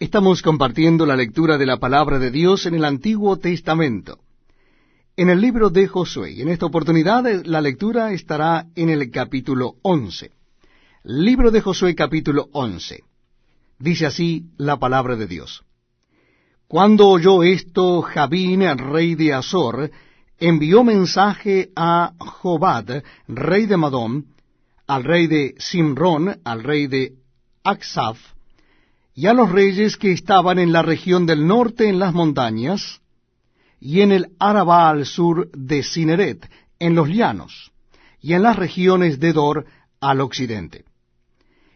Estamos compartiendo la lectura de la palabra de Dios en el Antiguo Testamento, en el libro de Josué. Y en esta oportunidad eh, la lectura estará en el capítulo 11. Libro de Josué capítulo 11. Dice así la palabra de Dios. Cuando oyó esto, Jabín, rey de Azor, envió mensaje a Jobad, rey de Madón, al rey de Simrón, al rey de Aksaf, y a los reyes que estaban en la región del norte en las montañas, y en el Arabá al sur de Cineret, en los llanos, y en las regiones de Dor al occidente.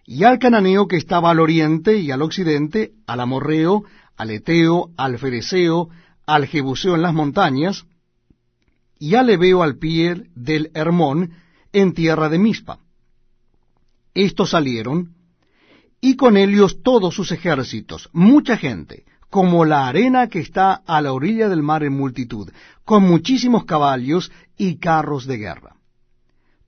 Y al cananeo que estaba al oriente y al occidente, al amorreo, al eteo, al fereceo, al jebuseo en las montañas, y al ebeo al pie del Hermón, en tierra de Mispa. Estos salieron, y con ellos todos sus ejércitos, mucha gente, como la arena que está a la orilla del mar en multitud, con muchísimos caballos y carros de guerra.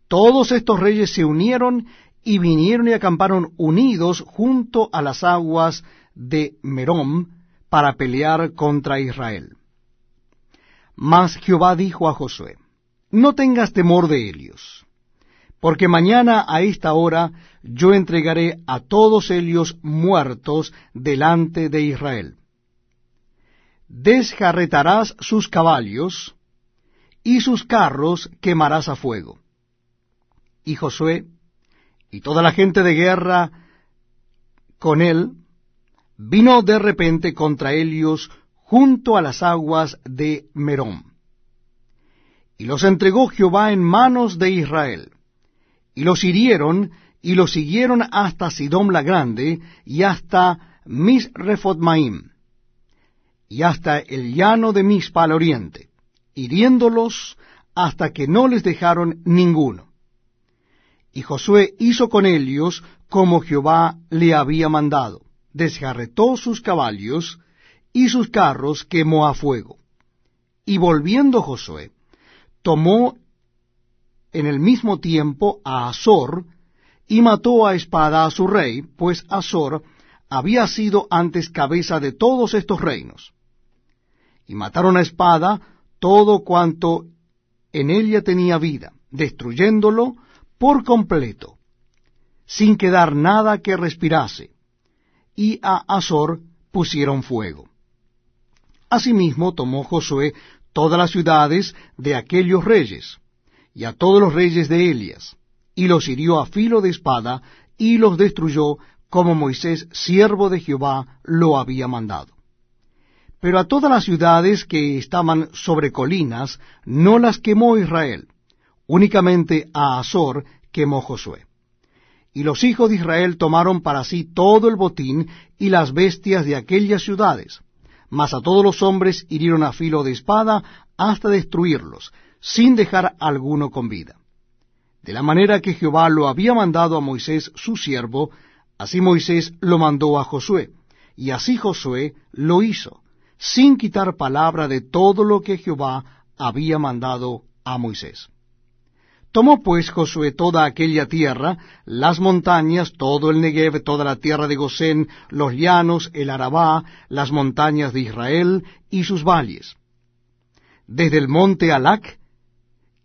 Todos estos reyes se unieron y vinieron y acamparon unidos junto a las aguas de Merom para pelear contra Israel. Mas Jehová dijo a Josué, No tengas temor de ellos porque mañana a esta hora yo entregaré a todos ellos muertos delante de Israel. Desjarretarás sus caballos, y sus carros quemarás a fuego. Y Josué y toda la gente de guerra con él vino de repente contra ellos junto a las aguas de Merón. Y los entregó Jehová en manos de Israel y los hirieron y los siguieron hasta Sidom la Grande y hasta Misrefotmaim y hasta el llano de Mispa al oriente, hiriéndolos hasta que no les dejaron ninguno. Y Josué hizo con ellos como Jehová le había mandado, desgarretó sus caballos y sus carros quemó a fuego. Y volviendo Josué, tomó en el mismo tiempo a Azor, y mató a espada a su rey, pues Azor había sido antes cabeza de todos estos reinos. Y mataron a espada todo cuanto en ella tenía vida, destruyéndolo por completo, sin quedar nada que respirase, y a Azor pusieron fuego. Asimismo tomó Josué todas las ciudades de aquellos reyes, y a todos los reyes de Elias, y los hirió a filo de espada, y los destruyó, como Moisés, siervo de Jehová, lo había mandado. Pero a todas las ciudades que estaban sobre colinas, no las quemó Israel, únicamente a Azor quemó Josué. Y los hijos de Israel tomaron para sí todo el botín y las bestias de aquellas ciudades, mas a todos los hombres hirieron a filo de espada hasta destruirlos, sin dejar alguno con vida. De la manera que Jehová lo había mandado a Moisés su siervo, así Moisés lo mandó a Josué, y así Josué lo hizo, sin quitar palabra de todo lo que Jehová había mandado a Moisés. Tomó pues Josué toda aquella tierra, las montañas, todo el Negev, toda la tierra de Gosén, los llanos, el Arabá, las montañas de Israel y sus valles. Desde el monte Alac,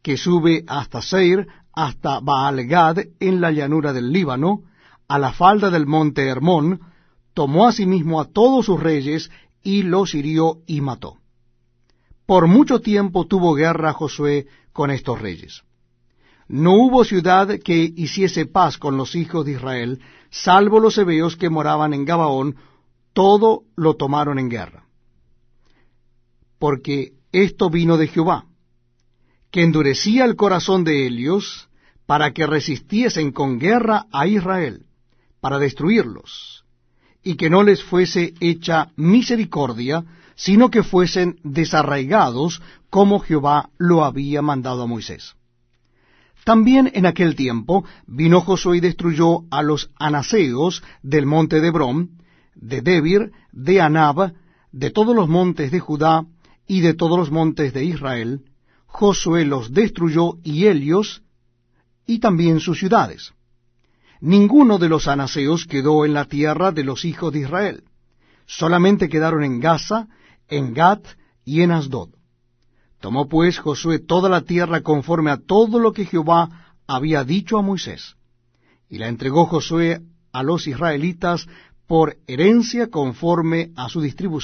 que sube hasta Seir, hasta Baalgad, en la llanura del Líbano, a la falda del monte Hermón, tomó asimismo a todos sus reyes, y los hirió y mató. Por mucho tiempo tuvo guerra Josué con estos reyes. No hubo ciudad que hiciese paz con los hijos de Israel, salvo los hebeos que moraban en Gabaón, todo lo tomaron en guerra. Porque esto vino de Jehová, que endurecía el corazón de ellos para que resistiesen con guerra a Israel, para destruirlos, y que no les fuese hecha misericordia, sino que fuesen desarraigados como Jehová lo había mandado a Moisés. También en aquel tiempo vino Josué y destruyó a los anaseos del monte de Brom, de Debir, de Anab, de todos los montes de Judá y de todos los montes de Israel, Josué los destruyó y ellos, y también sus ciudades. Ninguno de los anaseos quedó en la tierra de los hijos de Israel. solamente quedaron en Gaza, en Gat y en Asdod. Tomó pues Josué toda la tierra conforme a todo lo que Jehová había dicho a Moisés, y la entregó Josué a los israelitas por herencia conforme a su distribución